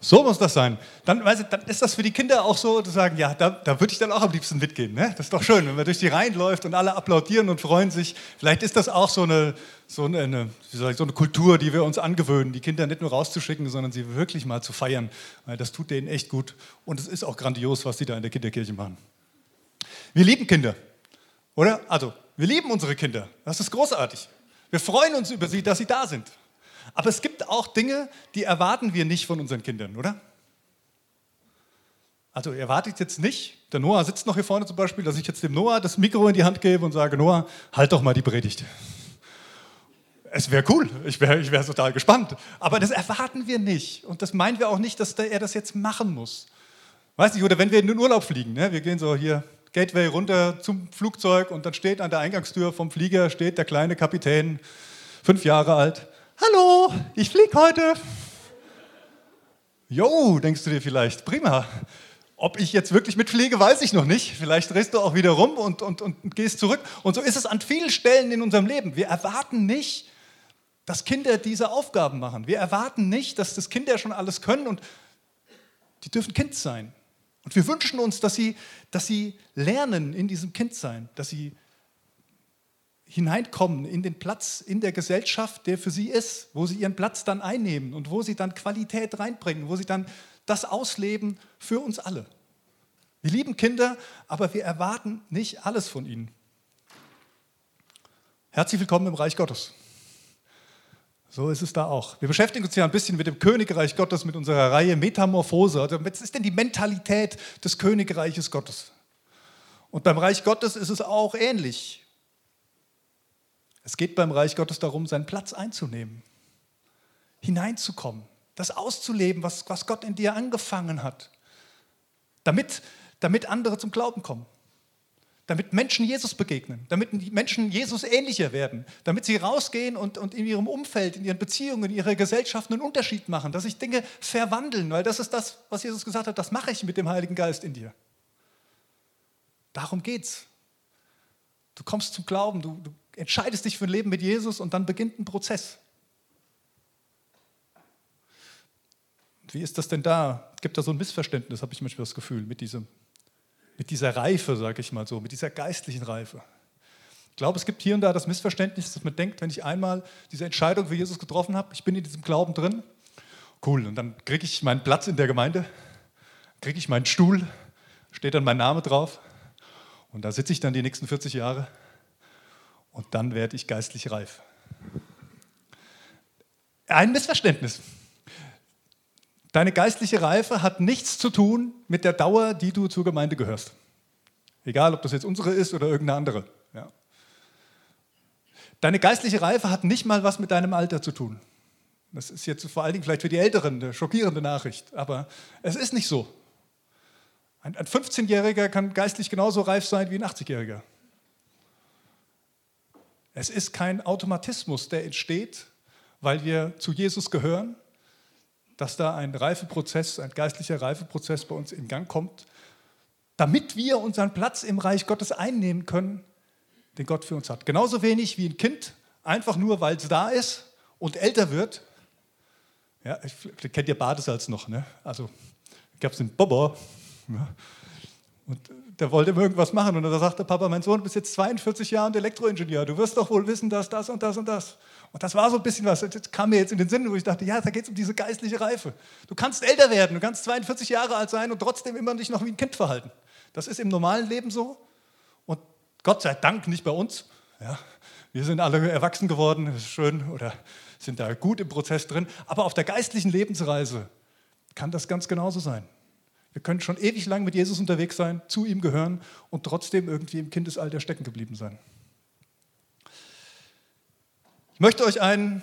So muss das sein. Dann, weißt du, dann ist das für die Kinder auch so, zu sagen, ja, da, da würde ich dann auch am liebsten mitgehen. Ne? Das ist doch schön, wenn man durch die Reihen läuft und alle applaudieren und freuen sich. Vielleicht ist das auch so eine, so eine, ich, so eine Kultur, die wir uns angewöhnen, die Kinder nicht nur rauszuschicken, sondern sie wirklich mal zu feiern. Das tut denen echt gut. Und es ist auch grandios, was sie da in der Kinderkirche machen. Wir lieben Kinder, oder? Also, wir lieben unsere Kinder. Das ist großartig. Wir freuen uns über sie, dass sie da sind. Aber es gibt auch Dinge, die erwarten wir nicht von unseren Kindern, oder? Also ihr erwartet jetzt nicht, der Noah sitzt noch hier vorne zum Beispiel, dass ich jetzt dem Noah das Mikro in die Hand gebe und sage, Noah, halt doch mal die Predigt. Es wäre cool, ich wäre ich wär total gespannt. Aber das erwarten wir nicht. Und das meinen wir auch nicht, dass er das jetzt machen muss. Weiß nicht, oder wenn wir in den Urlaub fliegen, ne? wir gehen so hier Gateway runter zum Flugzeug und dann steht an der Eingangstür vom Flieger steht der kleine Kapitän, fünf Jahre alt. Hallo, ich fliege heute. Jo, denkst du dir vielleicht, prima. Ob ich jetzt wirklich mitfliege, weiß ich noch nicht. Vielleicht drehst du auch wieder rum und, und, und gehst zurück. Und so ist es an vielen Stellen in unserem Leben. Wir erwarten nicht, dass Kinder diese Aufgaben machen. Wir erwarten nicht, dass das Kinder schon alles können und die dürfen Kind sein. Und wir wünschen uns, dass sie, dass sie lernen in diesem Kindsein, dass sie hineinkommen in den Platz in der Gesellschaft, der für sie ist, wo sie ihren Platz dann einnehmen und wo sie dann Qualität reinbringen, wo sie dann das ausleben für uns alle. Wir lieben Kinder, aber wir erwarten nicht alles von ihnen. Herzlich willkommen im Reich Gottes. So ist es da auch. Wir beschäftigen uns ja ein bisschen mit dem Königreich Gottes, mit unserer Reihe Metamorphose. Also, was ist denn die Mentalität des Königreiches Gottes? Und beim Reich Gottes ist es auch ähnlich. Es geht beim Reich Gottes darum, seinen Platz einzunehmen, hineinzukommen, das auszuleben, was, was Gott in dir angefangen hat, damit, damit andere zum Glauben kommen, damit Menschen Jesus begegnen, damit Menschen Jesus ähnlicher werden, damit sie rausgehen und, und in ihrem Umfeld, in ihren Beziehungen, in ihrer Gesellschaft einen Unterschied machen, dass sich Dinge verwandeln, weil das ist das, was Jesus gesagt hat, das mache ich mit dem Heiligen Geist in dir. Darum geht's. Du kommst zum Glauben, du, du entscheidest dich für ein Leben mit Jesus und dann beginnt ein Prozess. Wie ist das denn da? Gibt da so ein Missverständnis, habe ich manchmal das Gefühl, mit, diesem, mit dieser Reife, sage ich mal so, mit dieser geistlichen Reife. Ich glaube, es gibt hier und da das Missverständnis, dass man denkt, wenn ich einmal diese Entscheidung für Jesus getroffen habe, ich bin in diesem Glauben drin, cool, und dann kriege ich meinen Platz in der Gemeinde, kriege ich meinen Stuhl, steht dann mein Name drauf und da sitze ich dann die nächsten 40 Jahre und dann werde ich geistlich reif. Ein Missverständnis. Deine geistliche Reife hat nichts zu tun mit der Dauer, die du zur Gemeinde gehörst. Egal, ob das jetzt unsere ist oder irgendeine andere. Ja. Deine geistliche Reife hat nicht mal was mit deinem Alter zu tun. Das ist jetzt vor allen Dingen vielleicht für die Älteren eine schockierende Nachricht, aber es ist nicht so. Ein 15-Jähriger kann geistlich genauso reif sein wie ein 80-Jähriger. Es ist kein Automatismus, der entsteht, weil wir zu Jesus gehören, dass da ein Reifeprozess, ein geistlicher Reifeprozess bei uns in Gang kommt, damit wir unseren Platz im Reich Gottes einnehmen können, den Gott für uns hat. Genauso wenig wie ein Kind, einfach nur weil es da ist und älter wird. Ja, ich, kennt ihr Badesalz noch, ne? Also gab es den Bobo. Ja. Und der wollte irgendwas machen und da sagte Papa, mein Sohn, du bist jetzt 42 Jahre und Elektroingenieur, du wirst doch wohl wissen, dass das und das und das. Und das war so ein bisschen was, das kam mir jetzt in den Sinn, wo ich dachte, ja, da geht es um diese geistliche Reife. Du kannst älter werden, du kannst 42 Jahre alt sein und trotzdem immer dich noch wie ein Kind verhalten. Das ist im normalen Leben so und Gott sei Dank nicht bei uns. Ja, wir sind alle erwachsen geworden, das ist schön oder sind da gut im Prozess drin. Aber auf der geistlichen Lebensreise kann das ganz genauso sein. Wir können schon ewig lang mit Jesus unterwegs sein, zu ihm gehören und trotzdem irgendwie im Kindesalter stecken geblieben sein. Ich möchte euch einen,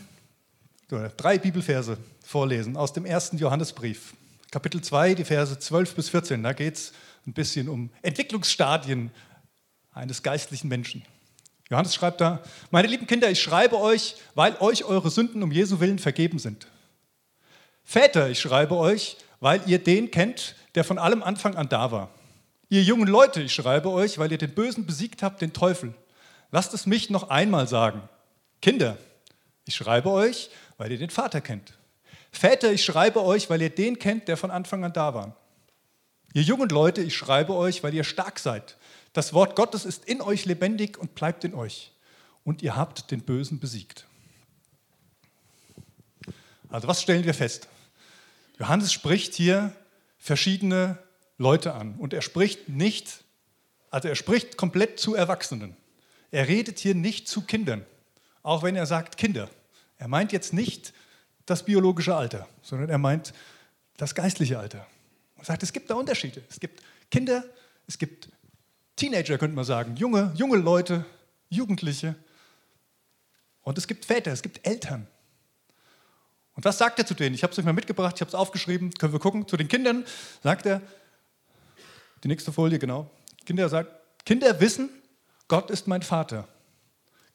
drei Bibelverse vorlesen aus dem ersten Johannesbrief, Kapitel 2, die Verse 12 bis 14. Da geht es ein bisschen um Entwicklungsstadien eines geistlichen Menschen. Johannes schreibt da, meine lieben Kinder, ich schreibe euch, weil euch eure Sünden um Jesu willen vergeben sind. Väter, ich schreibe euch, weil ihr den kennt, der von allem Anfang an da war. Ihr jungen Leute, ich schreibe euch, weil ihr den Bösen besiegt habt, den Teufel. Lasst es mich noch einmal sagen. Kinder, ich schreibe euch, weil ihr den Vater kennt. Väter, ich schreibe euch, weil ihr den kennt, der von Anfang an da war. Ihr jungen Leute, ich schreibe euch, weil ihr stark seid. Das Wort Gottes ist in euch lebendig und bleibt in euch. Und ihr habt den Bösen besiegt. Also was stellen wir fest? Johannes spricht hier verschiedene Leute an. Und er spricht nicht, also er spricht komplett zu Erwachsenen. Er redet hier nicht zu Kindern, auch wenn er sagt Kinder. Er meint jetzt nicht das biologische Alter, sondern er meint das geistliche Alter. Er sagt, es gibt da Unterschiede. Es gibt Kinder, es gibt Teenager, könnte man sagen, junge, junge Leute, Jugendliche. Und es gibt Väter, es gibt Eltern. Und was sagt er zu denen? Ich habe es euch mal mitgebracht, ich habe es aufgeschrieben, können wir gucken. Zu den Kindern sagt er, die nächste Folie, genau. Kinder sagt, Kinder wissen, Gott ist mein Vater.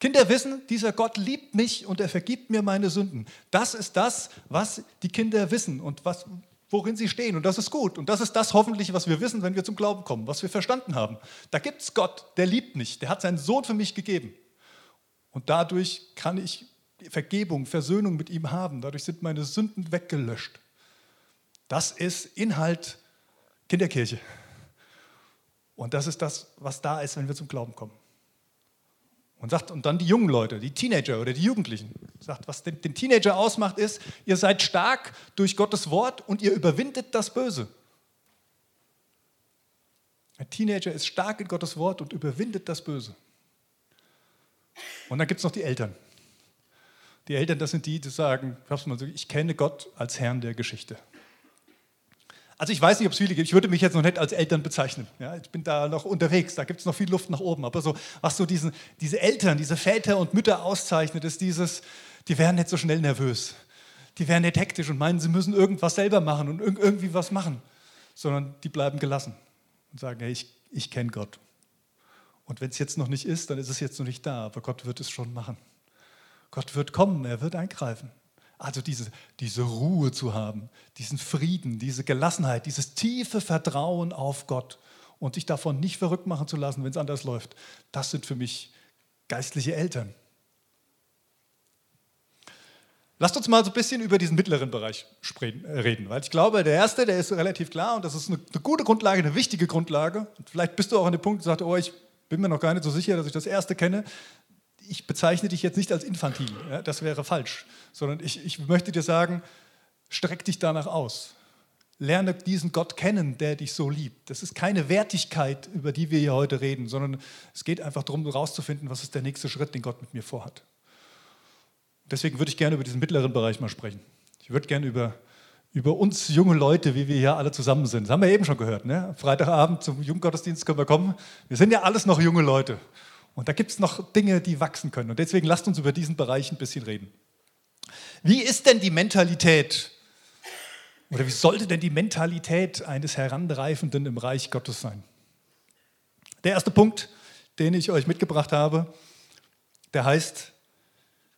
Kinder wissen, dieser Gott liebt mich und er vergibt mir meine Sünden. Das ist das, was die Kinder wissen und was, worin sie stehen. Und das ist gut. Und das ist das hoffentlich, was wir wissen, wenn wir zum Glauben kommen, was wir verstanden haben. Da gibt es Gott, der liebt mich, der hat seinen Sohn für mich gegeben. Und dadurch kann ich Vergebung, Versöhnung mit ihm haben. Dadurch sind meine Sünden weggelöscht. Das ist Inhalt Kinderkirche. Und das ist das, was da ist, wenn wir zum Glauben kommen. Und, sagt, und dann die jungen Leute, die Teenager oder die Jugendlichen. Sagt, was den, den Teenager ausmacht, ist, ihr seid stark durch Gottes Wort und ihr überwindet das Böse. Ein Teenager ist stark in Gottes Wort und überwindet das Böse. Und dann gibt es noch die Eltern. Die Eltern, das sind die, die sagen, ich kenne Gott als Herrn der Geschichte. Also ich weiß nicht, ob es viele gibt. Ich würde mich jetzt noch nicht als Eltern bezeichnen. Ja, ich bin da noch unterwegs, da gibt es noch viel Luft nach oben. Aber so, was so diesen, diese Eltern, diese Väter und Mütter auszeichnet, ist dieses, die werden nicht so schnell nervös. Die werden nicht hektisch und meinen, sie müssen irgendwas selber machen und irgendwie was machen. Sondern die bleiben gelassen und sagen, hey, ich, ich kenne Gott. Und wenn es jetzt noch nicht ist, dann ist es jetzt noch nicht da. Aber Gott wird es schon machen. Gott wird kommen, er wird eingreifen. Also diese, diese Ruhe zu haben, diesen Frieden, diese Gelassenheit, dieses tiefe Vertrauen auf Gott und sich davon nicht verrückt machen zu lassen, wenn es anders läuft, das sind für mich geistliche Eltern. Lasst uns mal so ein bisschen über diesen mittleren Bereich äh, reden, weil ich glaube, der erste, der ist relativ klar und das ist eine, eine gute Grundlage, eine wichtige Grundlage. Und vielleicht bist du auch an dem Punkt, wo du sagst, oh, ich bin mir noch gar nicht so sicher, dass ich das erste kenne ich bezeichne dich jetzt nicht als infantil, ja, das wäre falsch, sondern ich, ich möchte dir sagen, streck dich danach aus. Lerne diesen Gott kennen, der dich so liebt. Das ist keine Wertigkeit, über die wir hier heute reden, sondern es geht einfach darum, herauszufinden, was ist der nächste Schritt, den Gott mit mir vorhat. Deswegen würde ich gerne über diesen mittleren Bereich mal sprechen. Ich würde gerne über, über uns junge Leute, wie wir hier alle zusammen sind. Das haben wir eben schon gehört. Ne? Freitagabend zum Jugendgottesdienst können wir kommen. Wir sind ja alles noch junge Leute. Und da gibt es noch Dinge, die wachsen können. Und deswegen lasst uns über diesen Bereich ein bisschen reden. Wie ist denn die Mentalität oder wie sollte denn die Mentalität eines Heranreifenden im Reich Gottes sein? Der erste Punkt, den ich euch mitgebracht habe, der heißt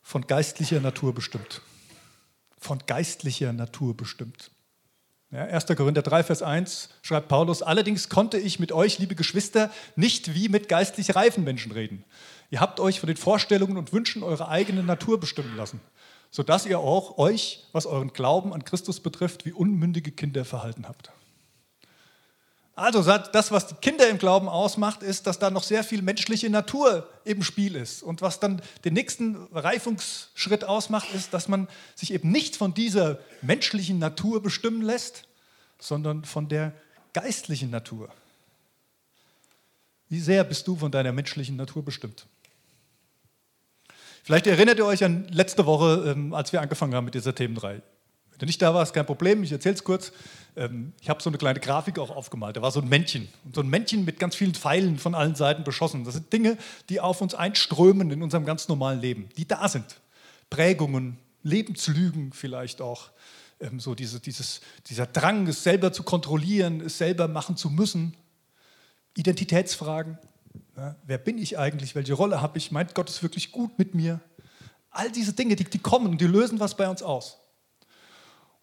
von geistlicher Natur bestimmt. Von geistlicher Natur bestimmt. Ja, 1. Korinther 3, Vers 1 schreibt Paulus, allerdings konnte ich mit euch, liebe Geschwister, nicht wie mit geistlich reifen Menschen reden. Ihr habt euch von den Vorstellungen und Wünschen eurer eigenen Natur bestimmen lassen, sodass ihr auch euch, was euren Glauben an Christus betrifft, wie unmündige Kinder verhalten habt. Also das, was die Kinder im Glauben ausmacht, ist, dass da noch sehr viel menschliche Natur im Spiel ist. Und was dann den nächsten Reifungsschritt ausmacht, ist, dass man sich eben nicht von dieser menschlichen Natur bestimmen lässt, sondern von der geistlichen Natur. Wie sehr bist du von deiner menschlichen Natur bestimmt? Vielleicht erinnert ihr euch an letzte Woche, ähm, als wir angefangen haben mit dieser Themenreihe. Wenn du nicht da warst, kein Problem, ich erzähle es kurz. Ähm, ich habe so eine kleine Grafik auch aufgemalt. Da war so ein Männchen. Und so ein Männchen mit ganz vielen Pfeilen von allen Seiten beschossen. Das sind Dinge, die auf uns einströmen in unserem ganz normalen Leben, die da sind. Prägungen, Lebenslügen vielleicht auch. Ähm, so diese, dieses, dieser Drang, es selber zu kontrollieren, es selber machen zu müssen. Identitätsfragen. Ja, wer bin ich eigentlich? Welche Rolle habe ich? Meint Gott es wirklich gut mit mir? All diese Dinge, die, die kommen und die lösen was bei uns aus.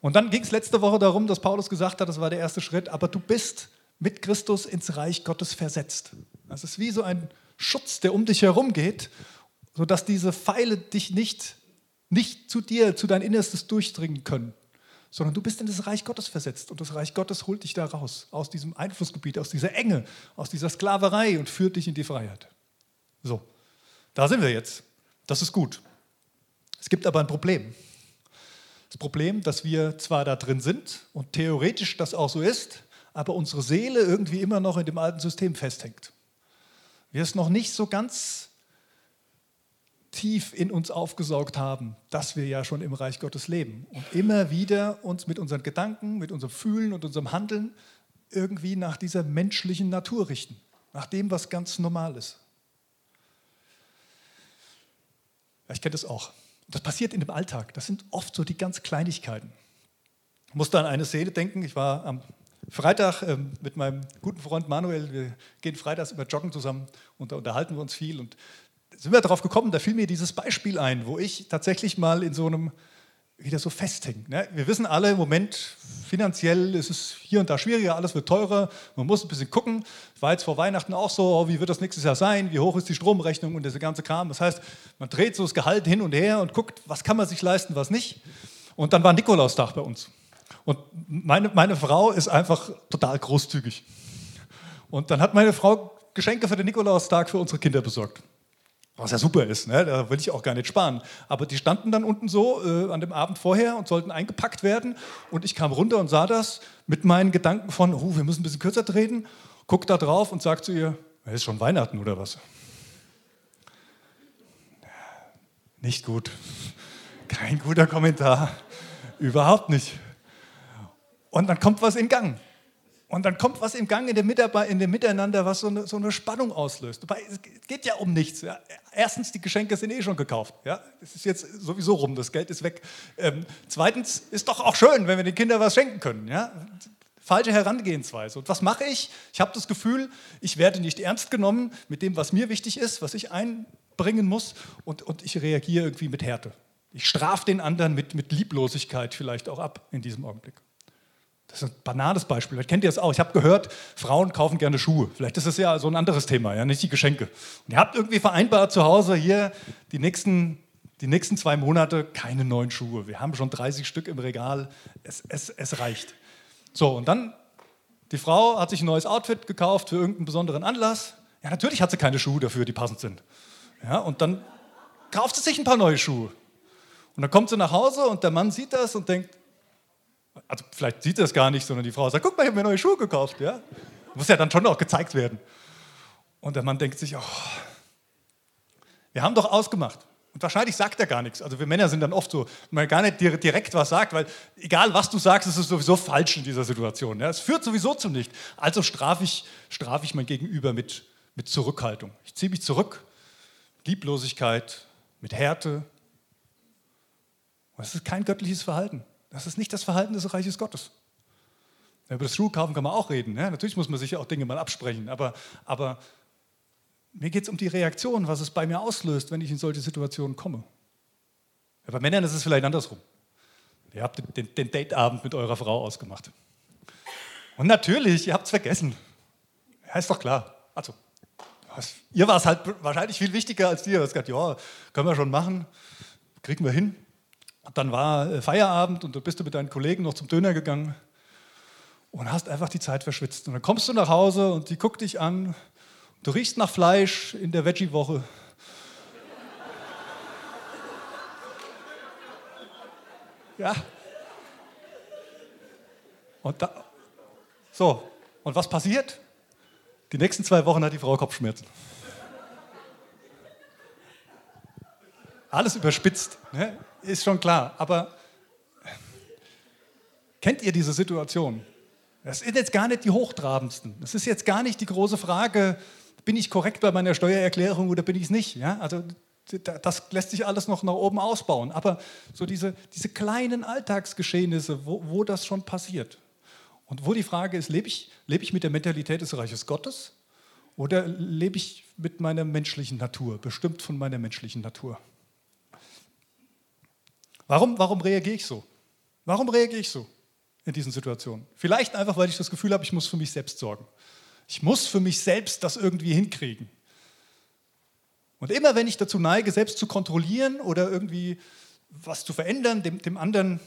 Und dann ging es letzte Woche darum, dass Paulus gesagt hat, das war der erste Schritt, aber du bist mit Christus ins Reich Gottes versetzt. Das ist wie so ein Schutz, der um dich herum geht, sodass diese Pfeile dich nicht, nicht zu dir, zu dein Innerstes durchdringen können, sondern du bist in das Reich Gottes versetzt und das Reich Gottes holt dich da raus, aus diesem Einflussgebiet, aus dieser Enge, aus dieser Sklaverei und führt dich in die Freiheit. So, da sind wir jetzt. Das ist gut. Es gibt aber ein Problem. Das Problem, dass wir zwar da drin sind und theoretisch das auch so ist, aber unsere Seele irgendwie immer noch in dem alten System festhängt. Wir es noch nicht so ganz tief in uns aufgesaugt haben, dass wir ja schon im Reich Gottes leben und immer wieder uns mit unseren Gedanken, mit unserem Fühlen und unserem Handeln irgendwie nach dieser menschlichen Natur richten, nach dem, was ganz normal ist. Ich kenne das auch. Das passiert in dem Alltag. Das sind oft so die ganz Kleinigkeiten. Ich musste an eine Szene denken. Ich war am Freitag ähm, mit meinem guten Freund Manuel. Wir gehen freitags immer joggen zusammen und da unterhalten wir uns viel. Und sind wir darauf gekommen, da fiel mir dieses Beispiel ein, wo ich tatsächlich mal in so einem wieder so festhänge. Ne? Wir wissen alle im Moment, finanziell ist es hier und da schwieriger, alles wird teurer, man muss ein bisschen gucken. War jetzt vor Weihnachten auch so, oh, wie wird das nächstes Jahr sein, wie hoch ist die Stromrechnung und dieser ganze Kram. Das heißt, man dreht so das Gehalt hin und her und guckt, was kann man sich leisten, was nicht. Und dann war Nikolaustag bei uns. Und meine, meine Frau ist einfach total großzügig. Und dann hat meine Frau Geschenke für den Nikolaustag für unsere Kinder besorgt. Was ja super ist, ne? da will ich auch gar nicht sparen. Aber die standen dann unten so äh, an dem Abend vorher und sollten eingepackt werden. Und ich kam runter und sah das mit meinen Gedanken von, oh, wir müssen ein bisschen kürzer treten. Guck da drauf und sag zu ihr, es ist schon Weihnachten oder was? Nicht gut. Kein guter Kommentar. Überhaupt nicht. Und dann kommt was in Gang. Und dann kommt was im Gang in dem, Mitarbeit in dem Miteinander, was so eine, so eine, Spannung auslöst. Wobei, es geht ja um nichts. Ja. Erstens, die Geschenke sind eh schon gekauft. Ja. Es ist jetzt sowieso rum, das Geld ist weg. Ähm, zweitens, ist doch auch schön, wenn wir den Kindern was schenken können. Ja. Falsche Herangehensweise. Und was mache ich? Ich habe das Gefühl, ich werde nicht ernst genommen mit dem, was mir wichtig ist, was ich einbringen muss. Und, und ich reagiere irgendwie mit Härte. Ich strafe den anderen mit, mit Lieblosigkeit vielleicht auch ab in diesem Augenblick. Das ist ein banales Beispiel. Vielleicht kennt ihr das auch. Ich habe gehört, Frauen kaufen gerne Schuhe. Vielleicht ist das ja so ein anderes Thema, ja, nicht die Geschenke. Und ihr habt irgendwie vereinbart zu Hause hier die nächsten, die nächsten zwei Monate keine neuen Schuhe. Wir haben schon 30 Stück im Regal. Es, es, es reicht. So, und dann, die Frau hat sich ein neues Outfit gekauft für irgendeinen besonderen Anlass. Ja, natürlich hat sie keine Schuhe dafür, die passend sind. Ja, und dann kauft sie sich ein paar neue Schuhe. Und dann kommt sie nach Hause und der Mann sieht das und denkt, also vielleicht sieht er es gar nicht, sondern die Frau sagt, guck mal, ich habe mir neue Schuhe gekauft. Ja? Muss ja dann schon auch gezeigt werden. Und der Mann denkt sich, oh, wir haben doch ausgemacht. Und wahrscheinlich sagt er gar nichts. Also wir Männer sind dann oft so, man gar nicht direkt was sagt, weil egal was du sagst, es ist sowieso falsch in dieser Situation. Ja? Es führt sowieso zu nichts. Also strafe ich, straf ich mein Gegenüber mit, mit Zurückhaltung. Ich ziehe mich zurück, Lieblosigkeit, mit Härte. Das ist kein göttliches Verhalten. Das ist nicht das Verhalten des Reiches Gottes. Über das Schuhkaufen kann man auch reden. Ja? Natürlich muss man sich auch Dinge mal absprechen. Aber, aber mir geht es um die Reaktion, was es bei mir auslöst, wenn ich in solche Situationen komme. Ja, bei Männern ist es vielleicht andersrum. Ihr habt den, den Dateabend mit eurer Frau ausgemacht. Und natürlich, ihr habt es vergessen. Ja, ist doch klar. Also, ihr war es halt wahrscheinlich viel wichtiger als dir. Du hast gesagt, ja, können wir schon machen, kriegen wir hin. Dann war äh, Feierabend und du bist du mit deinen Kollegen noch zum Döner gegangen und hast einfach die Zeit verschwitzt. Und dann kommst du nach Hause und die guckt dich an. Du riechst nach Fleisch in der Veggie-Woche. Ja. Und da, so, und was passiert? Die nächsten zwei Wochen hat die Frau Kopfschmerzen. Alles überspitzt. Ne? ist schon klar. Aber kennt ihr diese Situation? Das sind jetzt gar nicht die hochtrabendsten. Das ist jetzt gar nicht die große Frage, bin ich korrekt bei meiner Steuererklärung oder bin ich es nicht? Ja? Also das lässt sich alles noch nach oben ausbauen. Aber so diese, diese kleinen Alltagsgeschehnisse, wo, wo das schon passiert. Und wo die Frage ist, lebe ich, lebe ich mit der Mentalität des Reiches Gottes oder lebe ich mit meiner menschlichen Natur, bestimmt von meiner menschlichen Natur? Warum, warum reagiere ich so? Warum reagiere ich so in diesen Situationen? Vielleicht einfach, weil ich das Gefühl habe, ich muss für mich selbst sorgen. Ich muss für mich selbst das irgendwie hinkriegen. Und immer wenn ich dazu neige, selbst zu kontrollieren oder irgendwie was zu verändern, dem, dem anderen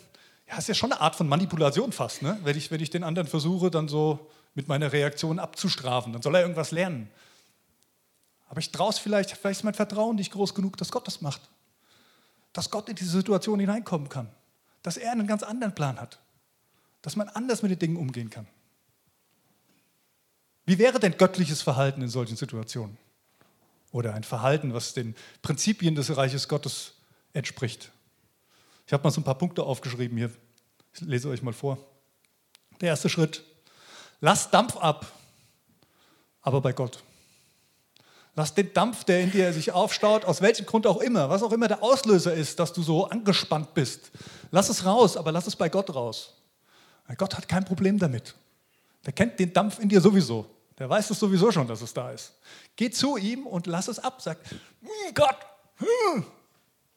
ja, ist ja schon eine Art von Manipulation fast, ne? wenn, ich, wenn ich den anderen versuche, dann so mit meiner Reaktion abzustrafen. Dann soll er irgendwas lernen. Aber ich traue es vielleicht, vielleicht ist mein Vertrauen nicht groß genug, dass Gott das macht. Dass Gott in diese Situation hineinkommen kann. Dass er einen ganz anderen Plan hat. Dass man anders mit den Dingen umgehen kann. Wie wäre denn göttliches Verhalten in solchen Situationen? Oder ein Verhalten, was den Prinzipien des Reiches Gottes entspricht? Ich habe mal so ein paar Punkte aufgeschrieben hier. Ich lese euch mal vor. Der erste Schritt. Lass Dampf ab, aber bei Gott. Lass den Dampf, der in dir sich aufstaut, aus welchem Grund auch immer, was auch immer der Auslöser ist, dass du so angespannt bist, lass es raus, aber lass es bei Gott raus. Weil Gott hat kein Problem damit. Der kennt den Dampf in dir sowieso. Der weiß es sowieso schon, dass es da ist. Geh zu ihm und lass es ab. Sag, hm, Gott, hm.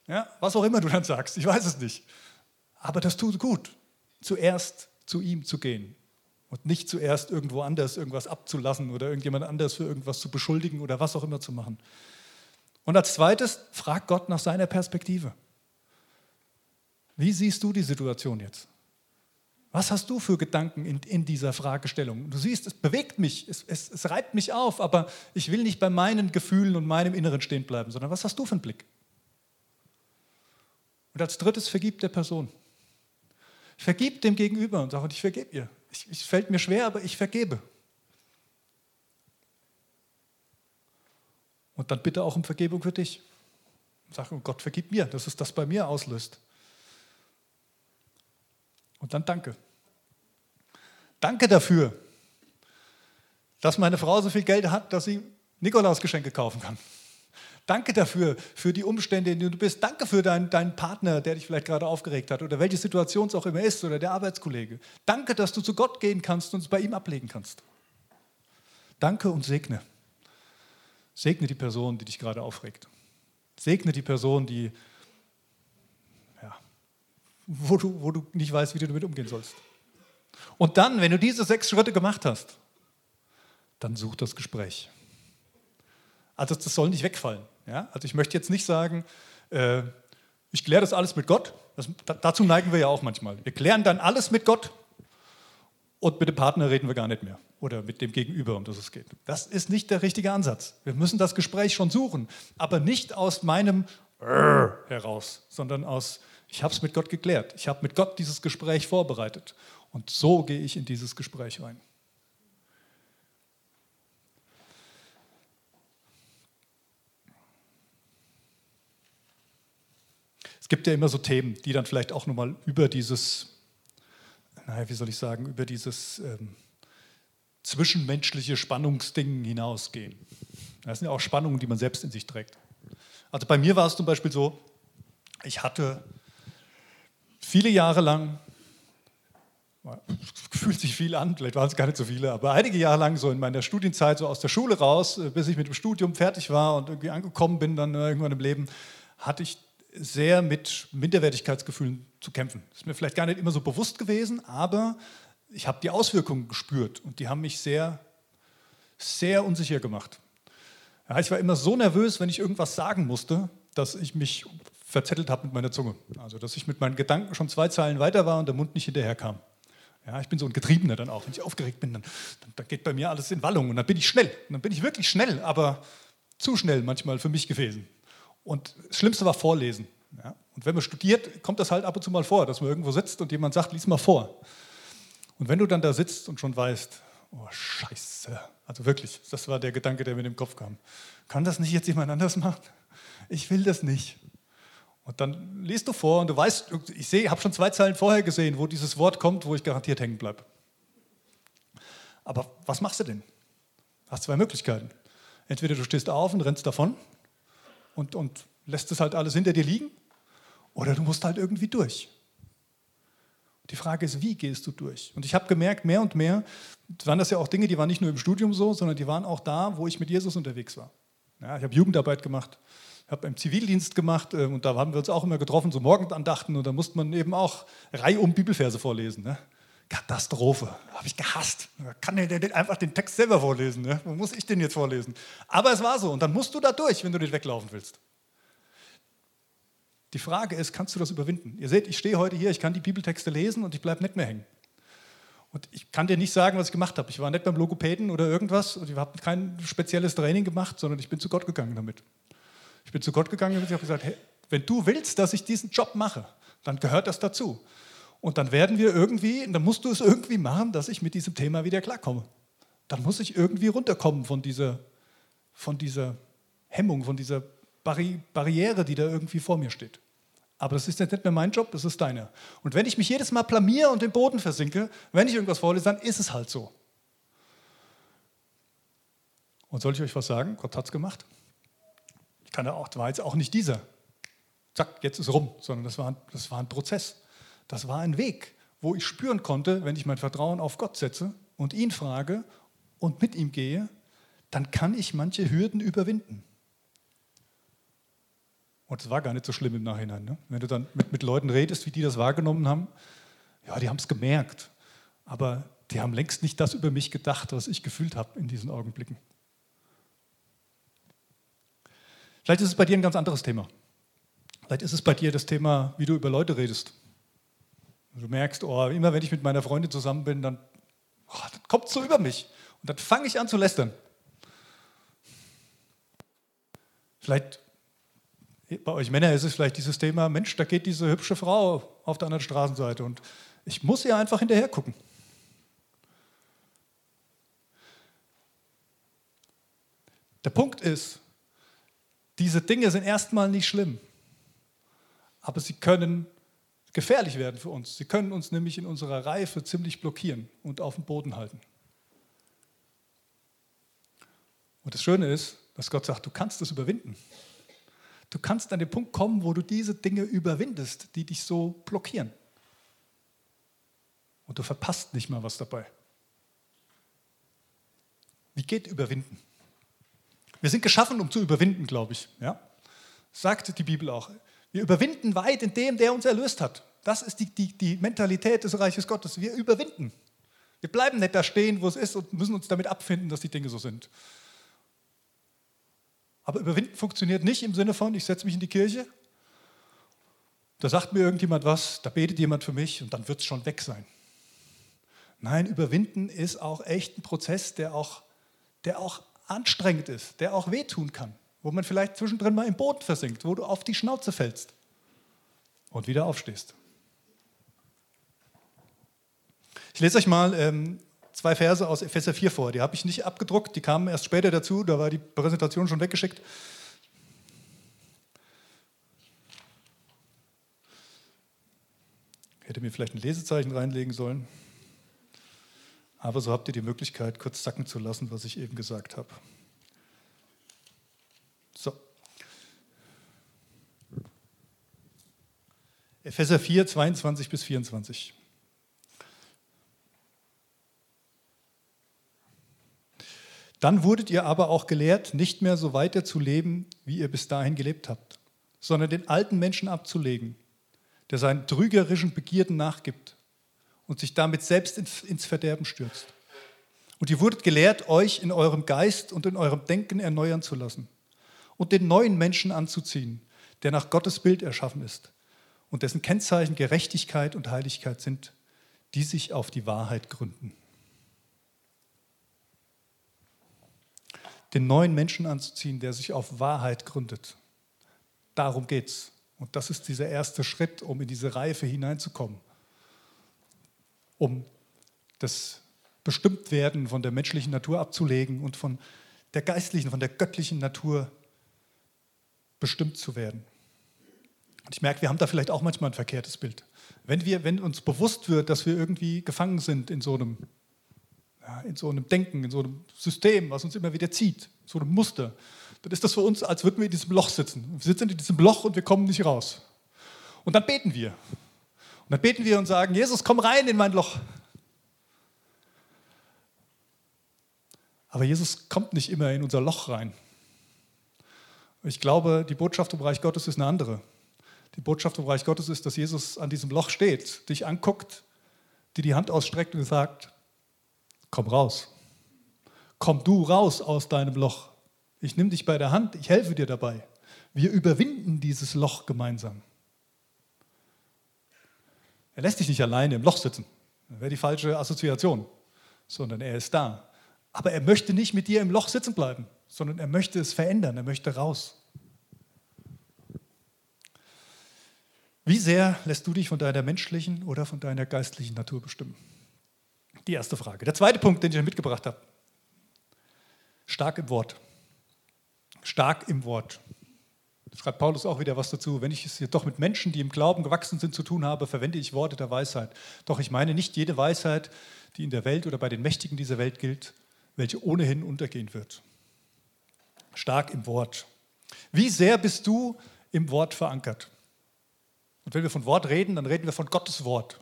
ja, was auch immer du dann sagst, ich weiß es nicht. Aber das tut gut, zuerst zu ihm zu gehen und nicht zuerst irgendwo anders irgendwas abzulassen oder irgendjemand anders für irgendwas zu beschuldigen oder was auch immer zu machen. Und als zweites, frag Gott nach seiner Perspektive. Wie siehst du die Situation jetzt? Was hast du für Gedanken in, in dieser Fragestellung? Du siehst, es bewegt mich, es, es, es reibt mich auf, aber ich will nicht bei meinen Gefühlen und meinem Inneren stehen bleiben, sondern was hast du für einen Blick? Und als drittes, vergib der Person. Vergib dem Gegenüber und sag, ich vergebe ihr. Es fällt mir schwer, aber ich vergebe. Und dann bitte auch um Vergebung für dich. Sag, oh Gott, vergib mir, dass es das bei mir auslöst. Und dann danke. Danke dafür, dass meine Frau so viel Geld hat, dass sie Nikolausgeschenke kaufen kann. Danke dafür, für die Umstände, in denen du bist. Danke für deinen, deinen Partner, der dich vielleicht gerade aufgeregt hat oder welche Situation es auch immer ist oder der Arbeitskollege. Danke, dass du zu Gott gehen kannst und es bei ihm ablegen kannst. Danke und segne. Segne die Person, die dich gerade aufregt. Segne die Person, die, ja, wo, du, wo du nicht weißt, wie du damit umgehen sollst. Und dann, wenn du diese sechs Schritte gemacht hast, dann such das Gespräch. Also das soll nicht wegfallen. Ja? Also ich möchte jetzt nicht sagen, äh, ich kläre das alles mit Gott. Das, dazu neigen wir ja auch manchmal. Wir klären dann alles mit Gott und mit dem Partner reden wir gar nicht mehr. Oder mit dem Gegenüber, um das es geht. Das ist nicht der richtige Ansatz. Wir müssen das Gespräch schon suchen, aber nicht aus meinem heraus, sondern aus, ich habe es mit Gott geklärt. Ich habe mit Gott dieses Gespräch vorbereitet. Und so gehe ich in dieses Gespräch rein. Es gibt ja immer so Themen, die dann vielleicht auch nochmal über dieses, naja, wie soll ich sagen, über dieses ähm, zwischenmenschliche Spannungsding hinausgehen. Das sind ja auch Spannungen, die man selbst in sich trägt. Also bei mir war es zum Beispiel so, ich hatte viele Jahre lang, fühlt sich viel an, vielleicht waren es gar nicht so viele, aber einige Jahre lang so in meiner Studienzeit, so aus der Schule raus, äh, bis ich mit dem Studium fertig war und irgendwie angekommen bin dann irgendwann im Leben, hatte ich sehr mit Minderwertigkeitsgefühlen zu kämpfen. Das ist mir vielleicht gar nicht immer so bewusst gewesen, aber ich habe die Auswirkungen gespürt und die haben mich sehr, sehr unsicher gemacht. Ja, ich war immer so nervös, wenn ich irgendwas sagen musste, dass ich mich verzettelt habe mit meiner Zunge. Also, dass ich mit meinen Gedanken schon zwei Zeilen weiter war und der Mund nicht hinterherkam. Ja, ich bin so ein Getriebener dann auch. Wenn ich aufgeregt bin, dann, dann, dann geht bei mir alles in Wallung und dann bin ich schnell. Und dann bin ich wirklich schnell, aber zu schnell manchmal für mich gewesen. Und das Schlimmste war Vorlesen. Ja? Und wenn man studiert, kommt das halt ab und zu mal vor, dass man irgendwo sitzt und jemand sagt, lies mal vor. Und wenn du dann da sitzt und schon weißt, oh Scheiße, also wirklich, das war der Gedanke, der mir in den Kopf kam. Kann das nicht jetzt jemand anders machen? Ich will das nicht. Und dann liest du vor und du weißt, ich sehe, habe schon zwei Zeilen vorher gesehen, wo dieses Wort kommt, wo ich garantiert hängen bleibe. Aber was machst du denn? Du hast zwei Möglichkeiten. Entweder du stehst auf und rennst davon und, und lässt es halt alles hinter dir liegen oder du musst halt irgendwie durch. Die Frage ist, wie gehst du durch? Und ich habe gemerkt, mehr und mehr, waren das ja auch Dinge, die waren nicht nur im Studium so, sondern die waren auch da, wo ich mit Jesus unterwegs war. Ja, ich habe Jugendarbeit gemacht, habe im Zivildienst gemacht äh, und da haben wir uns auch immer getroffen, so Morgenandachten und da musste man eben auch reihum Bibelverse vorlesen. Ne? Katastrophe, habe ich gehasst. Kann der nicht einfach den Text selber vorlesen? Ne? Muss ich den jetzt vorlesen? Aber es war so und dann musst du da durch, wenn du nicht weglaufen willst. Die Frage ist, kannst du das überwinden? Ihr seht, ich stehe heute hier, ich kann die Bibeltexte lesen und ich bleibe nicht mehr hängen. Und ich kann dir nicht sagen, was ich gemacht habe. Ich war nicht beim Logopäden oder irgendwas und ich habe kein spezielles Training gemacht, sondern ich bin zu Gott gegangen damit. Ich bin zu Gott gegangen und ich habe gesagt, hey, wenn du willst, dass ich diesen Job mache, dann gehört das dazu. Und dann werden wir irgendwie, dann musst du es irgendwie machen, dass ich mit diesem Thema wieder klarkomme. Dann muss ich irgendwie runterkommen von dieser, von dieser Hemmung, von dieser Barri Barriere, die da irgendwie vor mir steht. Aber das ist jetzt nicht mehr mein Job, das ist deiner. Und wenn ich mich jedes Mal blamier und den Boden versinke, wenn ich irgendwas vorlese, dann ist es halt so. Und soll ich euch was sagen? Gott hat es gemacht. Ich kann ja auch, war jetzt auch nicht dieser. Zack, jetzt ist rum, sondern das war, das war ein Prozess. Das war ein Weg, wo ich spüren konnte, wenn ich mein Vertrauen auf Gott setze und ihn frage und mit ihm gehe, dann kann ich manche Hürden überwinden. Und es war gar nicht so schlimm im Nachhinein. Ne? Wenn du dann mit, mit Leuten redest, wie die das wahrgenommen haben, ja, die haben es gemerkt. Aber die haben längst nicht das über mich gedacht, was ich gefühlt habe in diesen Augenblicken. Vielleicht ist es bei dir ein ganz anderes Thema. Vielleicht ist es bei dir das Thema, wie du über Leute redest. Du merkst, oh, immer wenn ich mit meiner Freundin zusammen bin, dann, oh, dann kommt so über mich. Und dann fange ich an zu lästern. Vielleicht bei euch Männer ist es vielleicht dieses Thema, Mensch, da geht diese hübsche Frau auf der anderen Straßenseite und ich muss ihr einfach hinterher gucken. Der Punkt ist, diese Dinge sind erstmal nicht schlimm, aber sie können gefährlich werden für uns. Sie können uns nämlich in unserer Reife ziemlich blockieren und auf dem Boden halten. Und das Schöne ist, dass Gott sagt, du kannst das überwinden. Du kannst an den Punkt kommen, wo du diese Dinge überwindest, die dich so blockieren. Und du verpasst nicht mal was dabei. Wie geht überwinden? Wir sind geschaffen, um zu überwinden, glaube ich. Ja? Sagt die Bibel auch. Wir überwinden weit in dem, der uns erlöst hat. Das ist die, die, die Mentalität des Reiches Gottes. Wir überwinden. Wir bleiben nicht da stehen, wo es ist und müssen uns damit abfinden, dass die Dinge so sind. Aber überwinden funktioniert nicht im Sinne von, ich setze mich in die Kirche, da sagt mir irgendjemand was, da betet jemand für mich und dann wird es schon weg sein. Nein, überwinden ist auch echt ein Prozess, der auch, der auch anstrengend ist, der auch wehtun kann wo man vielleicht zwischendrin mal im Boden versinkt, wo du auf die Schnauze fällst und wieder aufstehst. Ich lese euch mal ähm, zwei Verse aus Epheser 4 vor. Die habe ich nicht abgedruckt, die kamen erst später dazu, da war die Präsentation schon weggeschickt. Hätte mir vielleicht ein Lesezeichen reinlegen sollen. Aber so habt ihr die Möglichkeit, kurz sacken zu lassen, was ich eben gesagt habe. So. Epheser 4, 22 bis 24. Dann wurdet ihr aber auch gelehrt, nicht mehr so weiter zu leben, wie ihr bis dahin gelebt habt, sondern den alten Menschen abzulegen, der seinen trügerischen Begierden nachgibt und sich damit selbst ins Verderben stürzt. Und ihr wurdet gelehrt, euch in eurem Geist und in eurem Denken erneuern zu lassen und den neuen Menschen anzuziehen, der nach Gottes Bild erschaffen ist und dessen Kennzeichen Gerechtigkeit und Heiligkeit sind, die sich auf die Wahrheit gründen. Den neuen Menschen anzuziehen, der sich auf Wahrheit gründet. Darum geht es. Und das ist dieser erste Schritt, um in diese Reife hineinzukommen. Um das Bestimmtwerden von der menschlichen Natur abzulegen und von der geistlichen, von der göttlichen Natur bestimmt zu werden. Und ich merke, wir haben da vielleicht auch manchmal ein verkehrtes Bild. Wenn, wir, wenn uns bewusst wird, dass wir irgendwie gefangen sind in so, einem, ja, in so einem Denken, in so einem System, was uns immer wieder zieht, so einem Muster, dann ist das für uns, als würden wir in diesem Loch sitzen. Wir sitzen in diesem Loch und wir kommen nicht raus. Und dann beten wir. Und dann beten wir und sagen, Jesus, komm rein in mein Loch. Aber Jesus kommt nicht immer in unser Loch rein. Ich glaube, die Botschaft im Reich Gottes ist eine andere. Die Botschaft im Reich Gottes ist, dass Jesus an diesem Loch steht, dich anguckt, dir die Hand ausstreckt und sagt, komm raus. Komm du raus aus deinem Loch. Ich nehme dich bei der Hand, ich helfe dir dabei. Wir überwinden dieses Loch gemeinsam. Er lässt dich nicht alleine im Loch sitzen. Das wäre die falsche Assoziation. Sondern er ist da. Aber er möchte nicht mit dir im Loch sitzen bleiben, sondern er möchte es verändern. Er möchte raus. Wie sehr lässt du dich von deiner menschlichen oder von deiner geistlichen Natur bestimmen? Die erste Frage. Der zweite Punkt, den ich mitgebracht habe. Stark im Wort. Stark im Wort. Da schreibt Paulus auch wieder was dazu. Wenn ich es hier doch mit Menschen, die im Glauben gewachsen sind, zu tun habe, verwende ich Worte der Weisheit. Doch ich meine nicht jede Weisheit, die in der Welt oder bei den Mächtigen dieser Welt gilt, welche ohnehin untergehen wird. Stark im Wort. Wie sehr bist du im Wort verankert? Und wenn wir von Wort reden, dann reden wir von Gottes Wort.